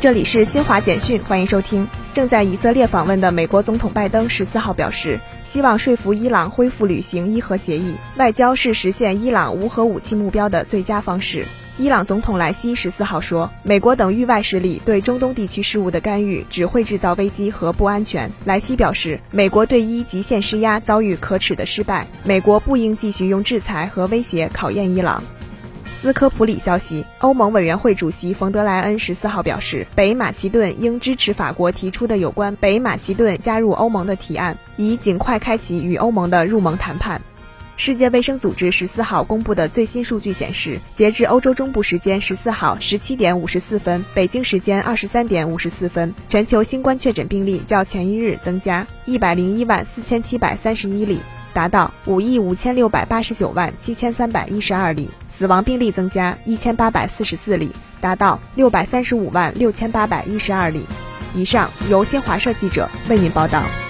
这里是新华简讯，欢迎收听。正在以色列访问的美国总统拜登十四号表示，希望说服伊朗恢复履行伊核协议。外交是实现伊朗无核武器目标的最佳方式。伊朗总统莱西十四号说，美国等域外势力对中东地区事务的干预只会制造危机和不安全。莱西表示，美国对伊极限施压遭遇可耻的失败，美国不应继续用制裁和威胁考验伊朗。斯科普里消息，欧盟委员会主席冯德莱恩十四号表示，北马其顿应支持法国提出的有关北马其顿加入欧盟的提案，以尽快开启与欧盟的入盟谈判。世界卫生组织十四号公布的最新数据显示，截至欧洲中部时间十四号十七点五十四分，北京时间二十三点五十四分，全球新冠确诊病例较前一日增加一百零一万四千七百三十一例。达到五亿五千六百八十九万七千三百一十二例，死亡病例增加一千八百四十四例，达到六百三十五万六千八百一十二例。以上由新华社记者为您报道。